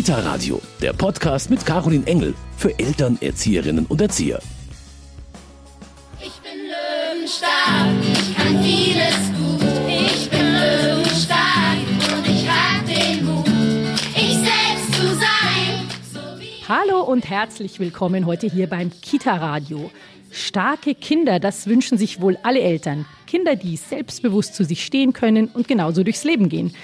Kita Radio, der Podcast mit Caroline Engel für Eltern, Erzieherinnen und Erzieher. Ich bin Löwenstark, ich kann vieles gut. Ich bin Löwenstark und ich hab den Mut, ich selbst zu sein. So wie Hallo und herzlich willkommen heute hier beim Kita Radio. Starke Kinder, das wünschen sich wohl alle Eltern. Kinder, die selbstbewusst zu sich stehen können und genauso durchs Leben gehen.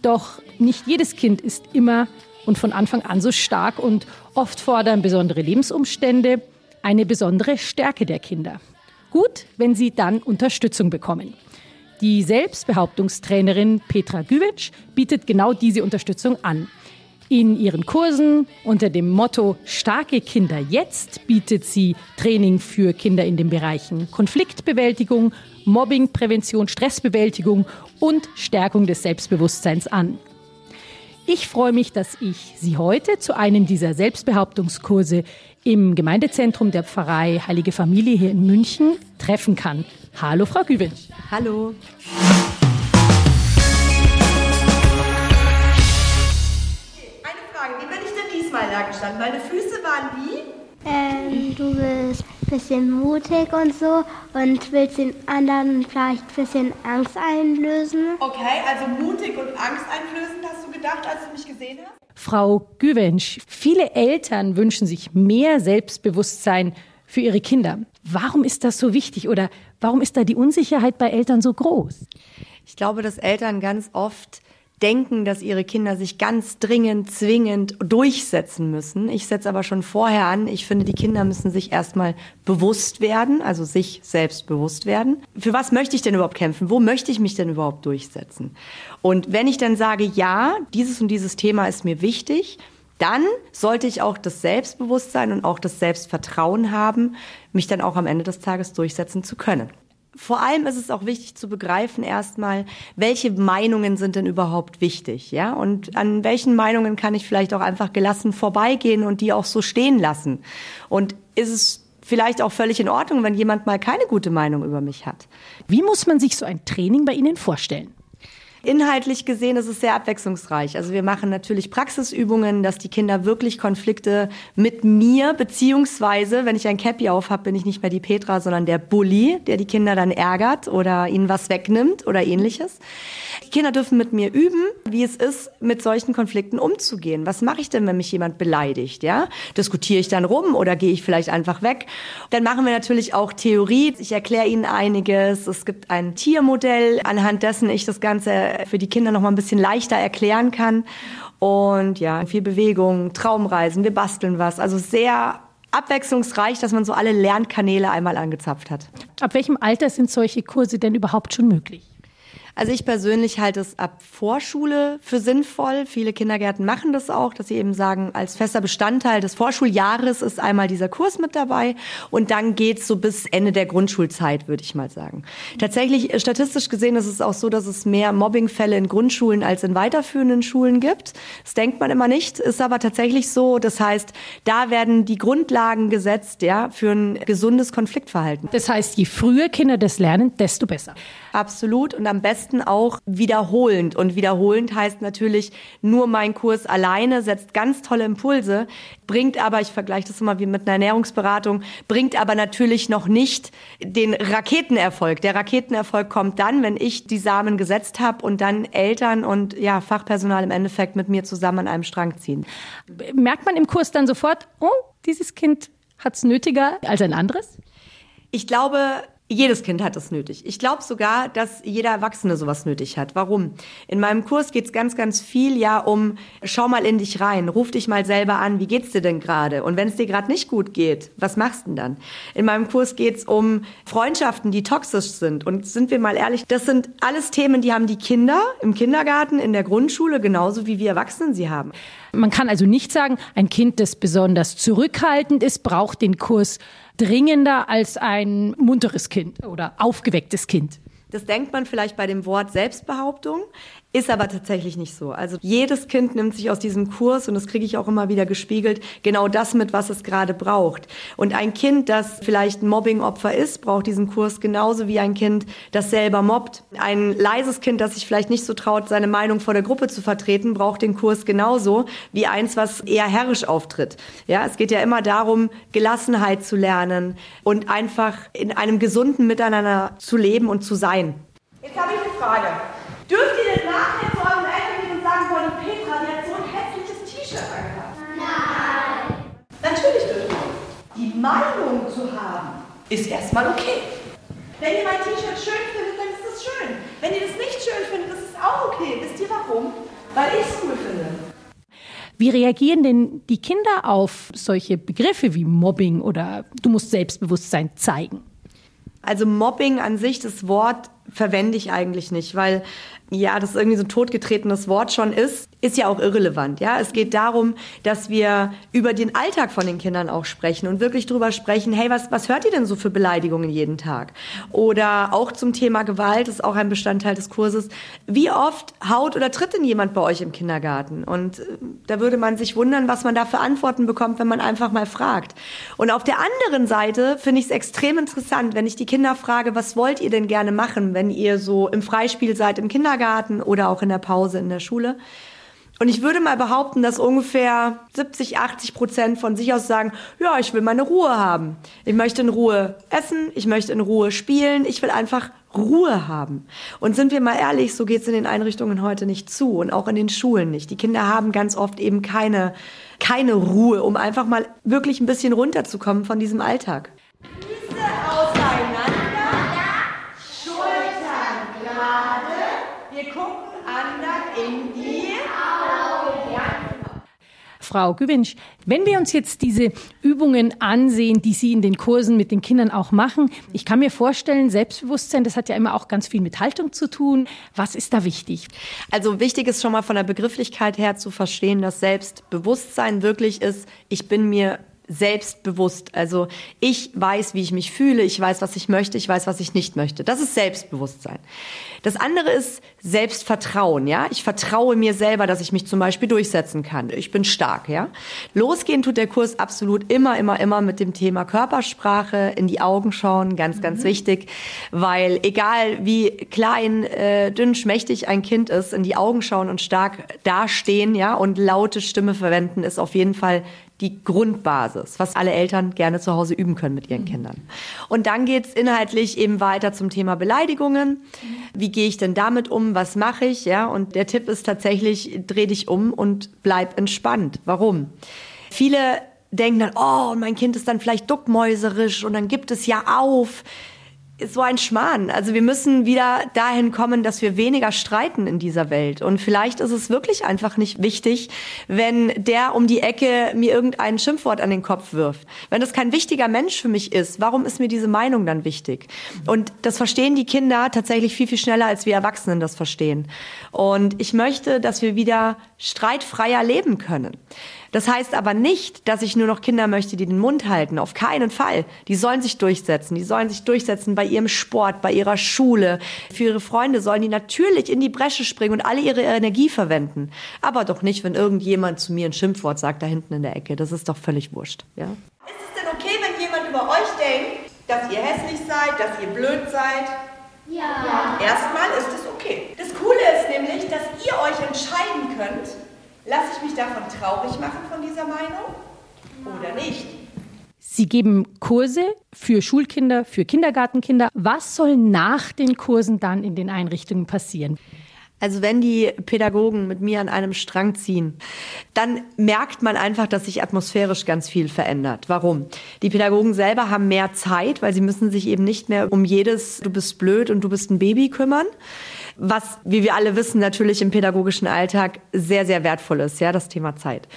Doch nicht jedes Kind ist immer und von Anfang an so stark und oft fordern besondere Lebensumstände eine besondere Stärke der Kinder. Gut, wenn sie dann Unterstützung bekommen. Die Selbstbehauptungstrainerin Petra Güwitsch bietet genau diese Unterstützung an. In ihren Kursen unter dem Motto Starke Kinder jetzt bietet sie Training für Kinder in den Bereichen Konfliktbewältigung, Mobbingprävention, Stressbewältigung und Stärkung des Selbstbewusstseins an. Ich freue mich, dass ich Sie heute zu einem dieser Selbstbehauptungskurse im Gemeindezentrum der Pfarrei Heilige Familie hier in München treffen kann. Hallo, Frau Güwitsch. Hallo. Eine Frage, wie bin ich denn diesmal da gestanden? Meine Füße waren wie? Ähm, du bist bisschen mutig und so und willst den anderen vielleicht ein bisschen Angst einlösen. Okay, also mutig und angsteinflößend hast du gedacht, als du mich gesehen hast? Frau Güwensch, viele Eltern wünschen sich mehr Selbstbewusstsein für ihre Kinder. Warum ist das so wichtig oder warum ist da die Unsicherheit bei Eltern so groß? Ich glaube, dass Eltern ganz oft denken, dass ihre Kinder sich ganz dringend, zwingend durchsetzen müssen. Ich setze aber schon vorher an, ich finde, die Kinder müssen sich erstmal bewusst werden, also sich selbst bewusst werden. Für was möchte ich denn überhaupt kämpfen? Wo möchte ich mich denn überhaupt durchsetzen? Und wenn ich dann sage, ja, dieses und dieses Thema ist mir wichtig, dann sollte ich auch das Selbstbewusstsein und auch das Selbstvertrauen haben, mich dann auch am Ende des Tages durchsetzen zu können. Vor allem ist es auch wichtig zu begreifen erstmal, welche Meinungen sind denn überhaupt wichtig, ja? Und an welchen Meinungen kann ich vielleicht auch einfach gelassen vorbeigehen und die auch so stehen lassen? Und ist es vielleicht auch völlig in Ordnung, wenn jemand mal keine gute Meinung über mich hat? Wie muss man sich so ein Training bei Ihnen vorstellen? Inhaltlich gesehen ist es sehr abwechslungsreich. Also wir machen natürlich Praxisübungen, dass die Kinder wirklich Konflikte mit mir, beziehungsweise, wenn ich ein Cappy auf habe, bin ich nicht mehr die Petra, sondern der Bully, der die Kinder dann ärgert oder ihnen was wegnimmt oder ähnliches. Die Kinder dürfen mit mir üben, wie es ist, mit solchen Konflikten umzugehen. Was mache ich denn, wenn mich jemand beleidigt? Ja, diskutiere ich dann rum oder gehe ich vielleicht einfach weg? Dann machen wir natürlich auch Theorie. Ich erkläre ihnen einiges. Es gibt ein Tiermodell, anhand dessen ich das Ganze für die Kinder noch mal ein bisschen leichter erklären kann. Und ja, viel Bewegung, Traumreisen, wir basteln was. Also sehr abwechslungsreich, dass man so alle Lernkanäle einmal angezapft hat. Ab welchem Alter sind solche Kurse denn überhaupt schon möglich? Also ich persönlich halte es ab Vorschule für sinnvoll. Viele Kindergärten machen das auch, dass sie eben sagen, als fester Bestandteil des Vorschuljahres ist einmal dieser Kurs mit dabei und dann geht's so bis Ende der Grundschulzeit, würde ich mal sagen. Tatsächlich, statistisch gesehen ist es auch so, dass es mehr Mobbingfälle in Grundschulen als in weiterführenden Schulen gibt. Das denkt man immer nicht, ist aber tatsächlich so. Das heißt, da werden die Grundlagen gesetzt, ja, für ein gesundes Konfliktverhalten. Das heißt, je früher Kinder das lernen, desto besser. Absolut und am besten auch wiederholend. Und wiederholend heißt natürlich, nur mein Kurs alleine setzt ganz tolle Impulse, bringt aber, ich vergleiche das immer wie mit einer Ernährungsberatung, bringt aber natürlich noch nicht den Raketenerfolg. Der Raketenerfolg kommt dann, wenn ich die Samen gesetzt habe und dann Eltern und ja, Fachpersonal im Endeffekt mit mir zusammen an einem Strang ziehen. Merkt man im Kurs dann sofort, oh, dieses Kind hat es nötiger als ein anderes? Ich glaube, jedes Kind hat es nötig. Ich glaube sogar, dass jeder Erwachsene sowas nötig hat. Warum? In meinem Kurs geht es ganz, ganz viel ja um, schau mal in dich rein, ruf dich mal selber an, wie geht's dir denn gerade? Und wenn es dir gerade nicht gut geht, was machst du denn dann? In meinem Kurs geht es um Freundschaften, die toxisch sind. Und sind wir mal ehrlich, das sind alles Themen, die haben die Kinder im Kindergarten, in der Grundschule, genauso wie wir Erwachsenen sie haben. Man kann also nicht sagen, ein Kind, das besonders zurückhaltend ist, braucht den Kurs dringender als ein munteres Kind oder aufgewecktes Kind. Das denkt man vielleicht bei dem Wort Selbstbehauptung. Ist aber tatsächlich nicht so. Also jedes Kind nimmt sich aus diesem Kurs, und das kriege ich auch immer wieder gespiegelt, genau das mit, was es gerade braucht. Und ein Kind, das vielleicht ein Mobbingopfer ist, braucht diesen Kurs genauso wie ein Kind, das selber mobbt. Ein leises Kind, das sich vielleicht nicht so traut, seine Meinung vor der Gruppe zu vertreten, braucht den Kurs genauso wie eins, was eher herrisch auftritt. Ja, es geht ja immer darum, Gelassenheit zu lernen und einfach in einem gesunden Miteinander zu leben und zu sein. Jetzt habe ich eine Frage. Dürft ihr denn nachher zu euren Eltern gehen und sagen, boah, die Petra, die hat so ein hässliches T-Shirt angehabt? Nein. Natürlich dürft ihr. Die Meinung zu haben, ist erstmal okay. Wenn ihr mein T-Shirt schön findet, dann ist das schön. Wenn ihr das nicht schön findet, ist es auch okay. Wisst ihr warum? Weil ich es cool finde. Wie reagieren denn die Kinder auf solche Begriffe wie Mobbing oder du musst Selbstbewusstsein zeigen? Also Mobbing an sich, das Wort verwende ich eigentlich nicht, weil ja, das irgendwie so ein totgetretenes Wort schon ist, ist ja auch irrelevant. Ja, es geht darum, dass wir über den Alltag von den Kindern auch sprechen und wirklich drüber sprechen. Hey, was was hört ihr denn so für Beleidigungen jeden Tag? Oder auch zum Thema Gewalt ist auch ein Bestandteil des Kurses. Wie oft haut oder tritt denn jemand bei euch im Kindergarten? Und äh, da würde man sich wundern, was man da für Antworten bekommt, wenn man einfach mal fragt. Und auf der anderen Seite finde ich es extrem interessant, wenn ich die Kinder frage, was wollt ihr denn gerne machen, wenn ihr so im Freispiel seid im Kindergarten? Kindergarten oder auch in der Pause in der Schule. Und ich würde mal behaupten, dass ungefähr 70, 80 Prozent von sich aus sagen, ja, ich will meine Ruhe haben. Ich möchte in Ruhe essen, ich möchte in Ruhe spielen, ich will einfach Ruhe haben. Und sind wir mal ehrlich, so geht es in den Einrichtungen heute nicht zu und auch in den Schulen nicht. Die Kinder haben ganz oft eben keine, keine Ruhe, um einfach mal wirklich ein bisschen runterzukommen von diesem Alltag. Füße auseinander, Schultern gerade. Wir gucken anderen in die Augen. Ja, genau. Frau Gewinsch, wenn wir uns jetzt diese Übungen ansehen, die Sie in den Kursen mit den Kindern auch machen, ich kann mir vorstellen, Selbstbewusstsein, das hat ja immer auch ganz viel mit Haltung zu tun. Was ist da wichtig? Also wichtig ist schon mal von der Begrifflichkeit her zu verstehen, dass Selbstbewusstsein wirklich ist, ich bin mir selbstbewusst. Also ich weiß, wie ich mich fühle, ich weiß, was ich möchte, ich weiß, was ich nicht möchte. Das ist Selbstbewusstsein. Das andere ist Selbstvertrauen, ja. Ich vertraue mir selber, dass ich mich zum Beispiel durchsetzen kann. Ich bin stark, ja. Losgehen tut der Kurs absolut immer, immer, immer mit dem Thema Körpersprache, in die Augen schauen, ganz, ganz Mhm. wichtig, weil egal wie klein, äh, dünn, schmächtig ein Kind ist, in die Augen schauen und stark dastehen, ja, und laute Stimme verwenden, ist auf jeden Fall die Grundbasis, was alle Eltern gerne zu Hause üben können mit ihren Kindern. Und dann geht's inhaltlich eben weiter zum Thema Beleidigungen. Wie gehe ich denn damit um? Was mache ich? Ja, und der Tipp ist tatsächlich, dreh dich um und bleib entspannt. Warum? Viele denken dann, oh, mein Kind ist dann vielleicht duckmäuserisch und dann gibt es ja auf so ein Schmarrn. Also wir müssen wieder dahin kommen, dass wir weniger streiten in dieser Welt. Und vielleicht ist es wirklich einfach nicht wichtig, wenn der um die Ecke mir irgendein Schimpfwort an den Kopf wirft. Wenn das kein wichtiger Mensch für mich ist, warum ist mir diese Meinung dann wichtig? Und das verstehen die Kinder tatsächlich viel, viel schneller, als wir Erwachsenen das verstehen. Und ich möchte, dass wir wieder streitfreier leben können. Das heißt aber nicht, dass ich nur noch Kinder möchte, die den Mund halten. Auf keinen Fall. Die sollen sich durchsetzen. Die sollen sich durchsetzen bei ihrem Sport, bei ihrer Schule. Für ihre Freunde sollen die natürlich in die Bresche springen und alle ihre Energie verwenden. Aber doch nicht, wenn irgendjemand zu mir ein Schimpfwort sagt, da hinten in der Ecke. Das ist doch völlig wurscht. Ja? Ist es denn okay, wenn jemand über euch denkt, dass ihr hässlich seid, dass ihr blöd seid? Ja. Erstmal ist es okay. Das ist nämlich, dass ihr euch entscheiden könnt, lasse ich mich davon traurig machen von dieser Meinung oder nicht. Sie geben Kurse für Schulkinder, für Kindergartenkinder. Was soll nach den Kursen dann in den Einrichtungen passieren? Also wenn die Pädagogen mit mir an einem Strang ziehen, dann merkt man einfach, dass sich atmosphärisch ganz viel verändert. Warum? Die Pädagogen selber haben mehr Zeit, weil sie müssen sich eben nicht mehr um jedes du bist blöd und du bist ein Baby kümmern. Was, wie wir alle wissen, natürlich im pädagogischen Alltag sehr, sehr wertvoll ist, ja, das Thema Zeit.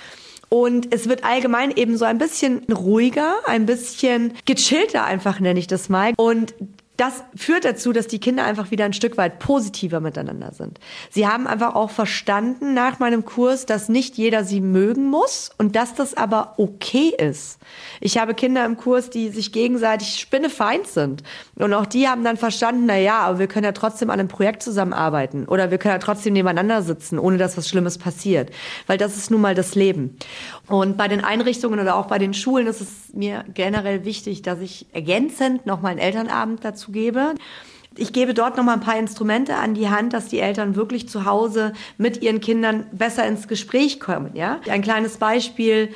Und es wird allgemein eben so ein bisschen ruhiger, ein bisschen gechillter einfach nenne ich das mal. Und das führt dazu, dass die Kinder einfach wieder ein Stück weit positiver miteinander sind. Sie haben einfach auch verstanden nach meinem Kurs, dass nicht jeder sie mögen muss und dass das aber okay ist. Ich habe Kinder im Kurs, die sich gegenseitig spinnefeind sind. Und auch die haben dann verstanden, na ja, aber wir können ja trotzdem an einem Projekt zusammenarbeiten oder wir können ja trotzdem nebeneinander sitzen, ohne dass was Schlimmes passiert. Weil das ist nun mal das Leben. Und bei den Einrichtungen oder auch bei den Schulen ist es mir generell wichtig, dass ich ergänzend nochmal einen Elternabend dazu gebe. Ich gebe dort noch mal ein paar Instrumente an die Hand, dass die Eltern wirklich zu Hause mit ihren Kindern besser ins Gespräch kommen. Ja, ein kleines Beispiel: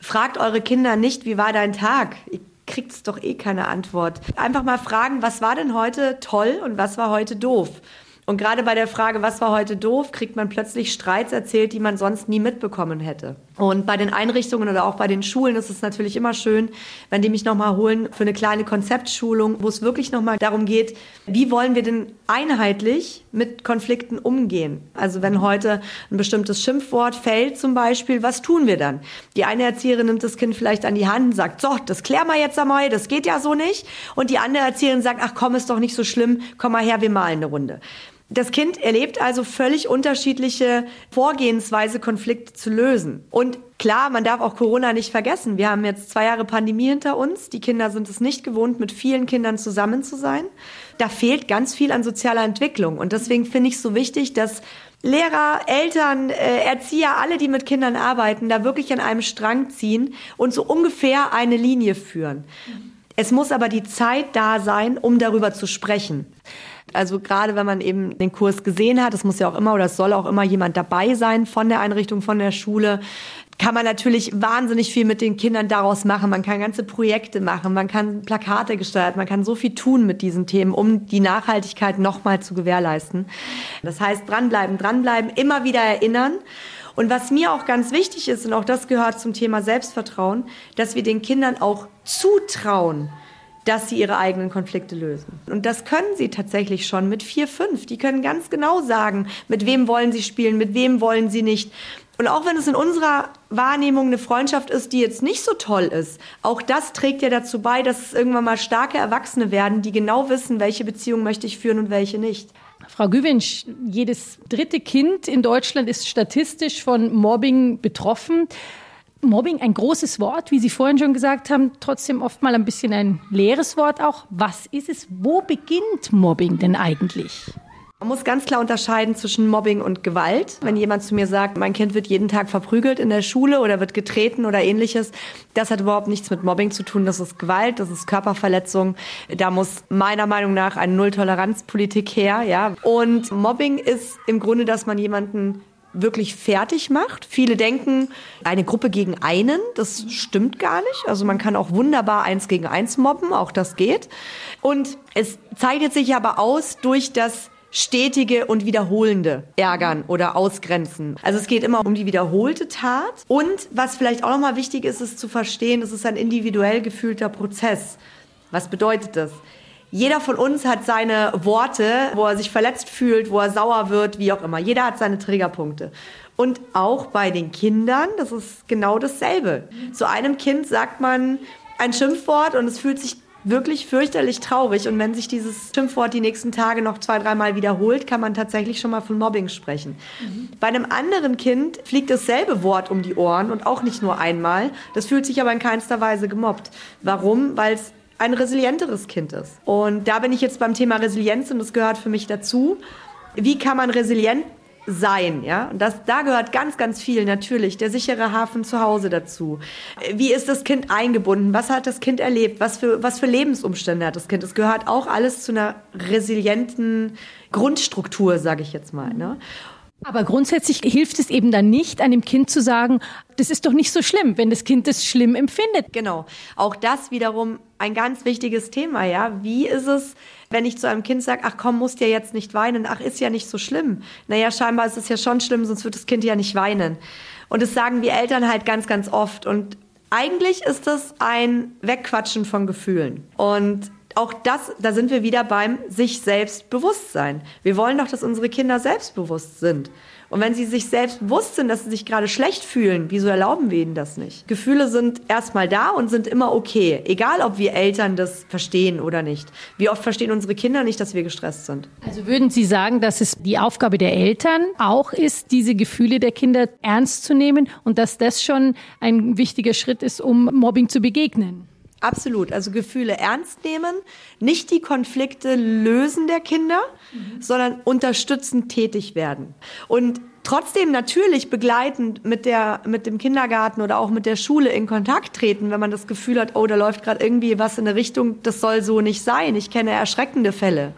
Fragt eure Kinder nicht, wie war dein Tag? Ihr kriegt doch eh keine Antwort. Einfach mal fragen, was war denn heute toll und was war heute doof? Und gerade bei der Frage, was war heute doof, kriegt man plötzlich Streits erzählt, die man sonst nie mitbekommen hätte. Und bei den Einrichtungen oder auch bei den Schulen ist es natürlich immer schön, wenn die mich nochmal holen für eine kleine Konzeptschulung, wo es wirklich nochmal darum geht, wie wollen wir denn einheitlich mit Konflikten umgehen? Also wenn heute ein bestimmtes Schimpfwort fällt zum Beispiel, was tun wir dann? Die eine Erzieherin nimmt das Kind vielleicht an die Hand und sagt, so, das klären wir jetzt einmal, das geht ja so nicht. Und die andere Erzieherin sagt, ach komm, ist doch nicht so schlimm, komm mal her, wir malen eine Runde. Das Kind erlebt also völlig unterschiedliche Vorgehensweise, Konflikte zu lösen. Und klar, man darf auch Corona nicht vergessen. Wir haben jetzt zwei Jahre Pandemie hinter uns. Die Kinder sind es nicht gewohnt, mit vielen Kindern zusammen zu sein. Da fehlt ganz viel an sozialer Entwicklung. Und deswegen finde ich es so wichtig, dass Lehrer, Eltern, äh, Erzieher, alle, die mit Kindern arbeiten, da wirklich an einem Strang ziehen und so ungefähr eine Linie führen. Es muss aber die Zeit da sein, um darüber zu sprechen. Also gerade wenn man eben den Kurs gesehen hat, es muss ja auch immer oder es soll auch immer jemand dabei sein von der Einrichtung, von der Schule, kann man natürlich wahnsinnig viel mit den Kindern daraus machen. Man kann ganze Projekte machen, man kann Plakate gestalten, man kann so viel tun mit diesen Themen, um die Nachhaltigkeit nochmal zu gewährleisten. Das heißt, dranbleiben, dranbleiben, immer wieder erinnern. Und was mir auch ganz wichtig ist, und auch das gehört zum Thema Selbstvertrauen, dass wir den Kindern auch zutrauen, dass sie ihre eigenen Konflikte lösen. Und das können sie tatsächlich schon mit vier, fünf. Die können ganz genau sagen, mit wem wollen sie spielen, mit wem wollen sie nicht. Und auch wenn es in unserer Wahrnehmung eine Freundschaft ist, die jetzt nicht so toll ist, auch das trägt ja dazu bei, dass es irgendwann mal starke Erwachsene werden, die genau wissen, welche Beziehung möchte ich führen und welche nicht. Frau Güwinsch, jedes dritte Kind in Deutschland ist statistisch von Mobbing betroffen. Mobbing ein großes Wort, wie Sie vorhin schon gesagt haben, trotzdem oft mal ein bisschen ein leeres Wort auch. Was ist es? Wo beginnt Mobbing denn eigentlich? Man muss ganz klar unterscheiden zwischen Mobbing und Gewalt. Wenn jemand zu mir sagt, mein Kind wird jeden Tag verprügelt in der Schule oder wird getreten oder ähnliches, das hat überhaupt nichts mit Mobbing zu tun. Das ist Gewalt, das ist Körperverletzung. Da muss meiner Meinung nach eine Nulltoleranzpolitik her, ja. Und Mobbing ist im Grunde, dass man jemanden wirklich fertig macht. Viele denken, eine Gruppe gegen einen, das stimmt gar nicht. Also man kann auch wunderbar eins gegen eins mobben, auch das geht. Und es zeichnet sich aber aus durch das stetige und wiederholende Ärgern oder Ausgrenzen. Also es geht immer um die wiederholte Tat. Und was vielleicht auch nochmal wichtig ist, ist zu verstehen, es ist ein individuell gefühlter Prozess. Was bedeutet das? Jeder von uns hat seine Worte, wo er sich verletzt fühlt, wo er sauer wird, wie auch immer. Jeder hat seine Triggerpunkte. Und auch bei den Kindern, das ist genau dasselbe. Zu einem Kind sagt man ein Schimpfwort und es fühlt sich wirklich fürchterlich traurig. Und wenn sich dieses Schimpfwort die nächsten Tage noch zwei, dreimal wiederholt, kann man tatsächlich schon mal von Mobbing sprechen. Mhm. Bei einem anderen Kind fliegt dasselbe Wort um die Ohren und auch nicht nur einmal. Das fühlt sich aber in keinster Weise gemobbt. Warum? Weil es ein resilienteres Kind ist. Und da bin ich jetzt beim Thema Resilienz und das gehört für mich dazu. Wie kann man resilient sein, ja? Und das, da gehört ganz, ganz viel natürlich. Der sichere Hafen zu Hause dazu. Wie ist das Kind eingebunden? Was hat das Kind erlebt? Was für, was für Lebensumstände hat das Kind? Das gehört auch alles zu einer resilienten Grundstruktur, sage ich jetzt mal, ne? Aber grundsätzlich hilft es eben dann nicht, einem Kind zu sagen, das ist doch nicht so schlimm, wenn das Kind das schlimm empfindet. Genau. Auch das wiederum ein ganz wichtiges Thema, ja. Wie ist es, wenn ich zu einem Kind sage, ach komm, musst ja jetzt nicht weinen, ach ist ja nicht so schlimm. Naja, scheinbar ist es ja schon schlimm, sonst wird das Kind ja nicht weinen. Und das sagen wir Eltern halt ganz, ganz oft. Und eigentlich ist das ein Wegquatschen von Gefühlen. Und auch das, da sind wir wieder beim sich selbst Bewusstsein. Wir wollen doch, dass unsere Kinder selbstbewusst sind. Und wenn sie sich selbst bewusst sind, dass sie sich gerade schlecht fühlen, wieso erlauben wir ihnen das nicht? Gefühle sind erstmal da und sind immer okay, egal ob wir Eltern das verstehen oder nicht. Wie oft verstehen unsere Kinder nicht, dass wir gestresst sind? Also würden Sie sagen, dass es die Aufgabe der Eltern auch ist, diese Gefühle der Kinder ernst zu nehmen und dass das schon ein wichtiger Schritt ist, um Mobbing zu begegnen? Absolut. Also Gefühle ernst nehmen, nicht die Konflikte lösen der Kinder, sondern unterstützend tätig werden. Und trotzdem natürlich begleitend mit der, mit dem Kindergarten oder auch mit der Schule in Kontakt treten, wenn man das Gefühl hat, oh, da läuft gerade irgendwie was in eine Richtung, das soll so nicht sein. Ich kenne erschreckende Fälle.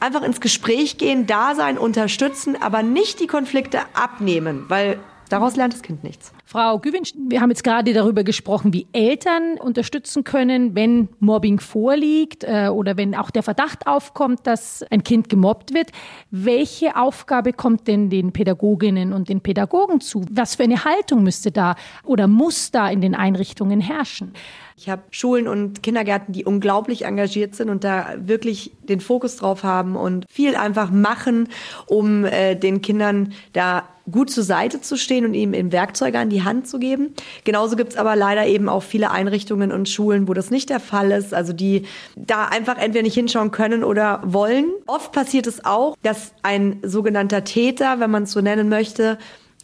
Einfach ins Gespräch gehen, da sein, unterstützen, aber nicht die Konflikte abnehmen, weil daraus lernt das Kind nichts. Frau Güwinsch, wir haben jetzt gerade darüber gesprochen, wie Eltern unterstützen können, wenn Mobbing vorliegt äh, oder wenn auch der Verdacht aufkommt, dass ein Kind gemobbt wird. Welche Aufgabe kommt denn den Pädagoginnen und den Pädagogen zu? Was für eine Haltung müsste da oder muss da in den Einrichtungen herrschen? Ich habe Schulen und Kindergärten, die unglaublich engagiert sind und da wirklich den Fokus drauf haben und viel einfach machen, um äh, den Kindern da gut zur Seite zu stehen und ihnen eben Werkzeuge an die Hand zu geben. Genauso gibt's aber leider eben auch viele Einrichtungen und Schulen, wo das nicht der Fall ist, also die da einfach entweder nicht hinschauen können oder wollen. Oft passiert es auch, dass ein sogenannter Täter, wenn man es so nennen möchte,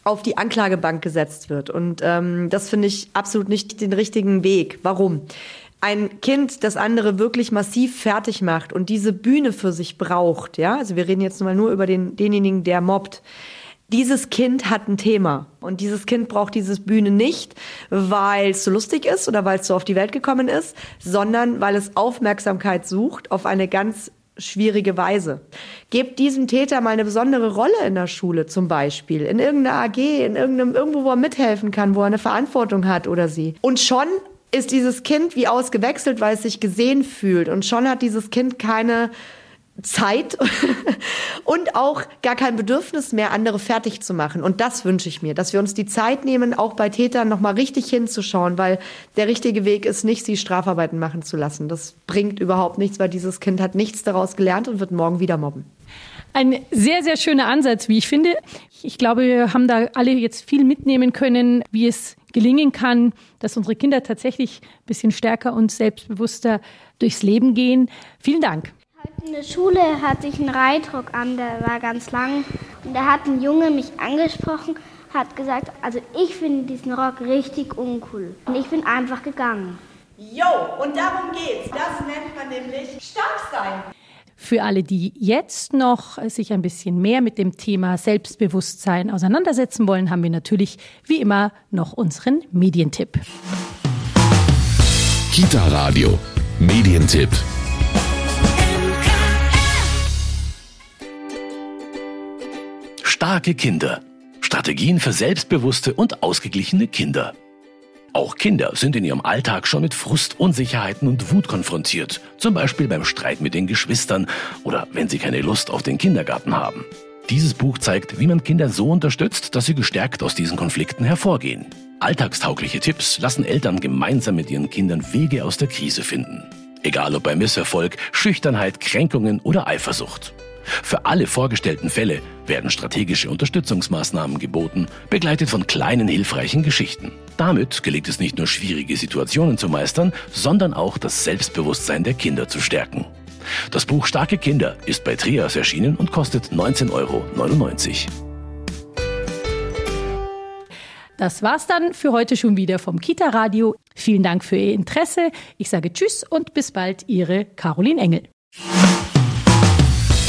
auf die Anklagebank gesetzt wird. Und ähm, das finde ich absolut nicht den richtigen Weg. Warum? Ein Kind, das andere wirklich massiv fertig macht und diese Bühne für sich braucht, ja, also wir reden jetzt mal nur über den, denjenigen, der mobbt. Dieses Kind hat ein Thema und dieses Kind braucht diese Bühne nicht, weil es so lustig ist oder weil es so auf die Welt gekommen ist, sondern weil es Aufmerksamkeit sucht auf eine ganz schwierige Weise. Gebt diesem Täter mal eine besondere Rolle in der Schule zum Beispiel, in irgendeiner AG, in irgendeinem, irgendwo, wo er mithelfen kann, wo er eine Verantwortung hat oder sie. Und schon ist dieses Kind wie ausgewechselt, weil es sich gesehen fühlt. Und schon hat dieses Kind keine Zeit und auch gar kein Bedürfnis mehr, andere fertig zu machen. Und das wünsche ich mir, dass wir uns die Zeit nehmen, auch bei Tätern nochmal richtig hinzuschauen, weil der richtige Weg ist nicht, sie Strafarbeiten machen zu lassen. Das bringt überhaupt nichts, weil dieses Kind hat nichts daraus gelernt und wird morgen wieder mobben. Ein sehr, sehr schöner Ansatz, wie ich finde. Ich glaube, wir haben da alle jetzt viel mitnehmen können, wie es gelingen kann, dass unsere Kinder tatsächlich ein bisschen stärker und selbstbewusster durchs Leben gehen. Vielen Dank. In der Schule hatte ich einen Reitruck an, der war ganz lang. Und da hat ein Junge mich angesprochen, hat gesagt, also ich finde diesen Rock richtig uncool. Und ich bin einfach gegangen. Jo, und darum geht's. Das nennt man nämlich stark sein. Für alle, die jetzt noch sich ein bisschen mehr mit dem Thema Selbstbewusstsein auseinandersetzen wollen, haben wir natürlich wie immer noch unseren Medientipp. Kita Radio. Medientipp. Starke Kinder. Strategien für selbstbewusste und ausgeglichene Kinder. Auch Kinder sind in ihrem Alltag schon mit Frust, Unsicherheiten und Wut konfrontiert. Zum Beispiel beim Streit mit den Geschwistern oder wenn sie keine Lust auf den Kindergarten haben. Dieses Buch zeigt, wie man Kinder so unterstützt, dass sie gestärkt aus diesen Konflikten hervorgehen. Alltagstaugliche Tipps lassen Eltern gemeinsam mit ihren Kindern Wege aus der Krise finden. Egal ob bei Misserfolg, Schüchternheit, Kränkungen oder Eifersucht. Für alle vorgestellten Fälle werden strategische Unterstützungsmaßnahmen geboten, begleitet von kleinen hilfreichen Geschichten. Damit gelingt es nicht nur schwierige Situationen zu meistern, sondern auch das Selbstbewusstsein der Kinder zu stärken. Das Buch Starke Kinder ist bei Trias erschienen und kostet 19,99 Euro. Das war's dann für heute schon wieder vom Kita Radio. Vielen Dank für Ihr Interesse. Ich sage Tschüss und bis bald, Ihre Caroline Engel.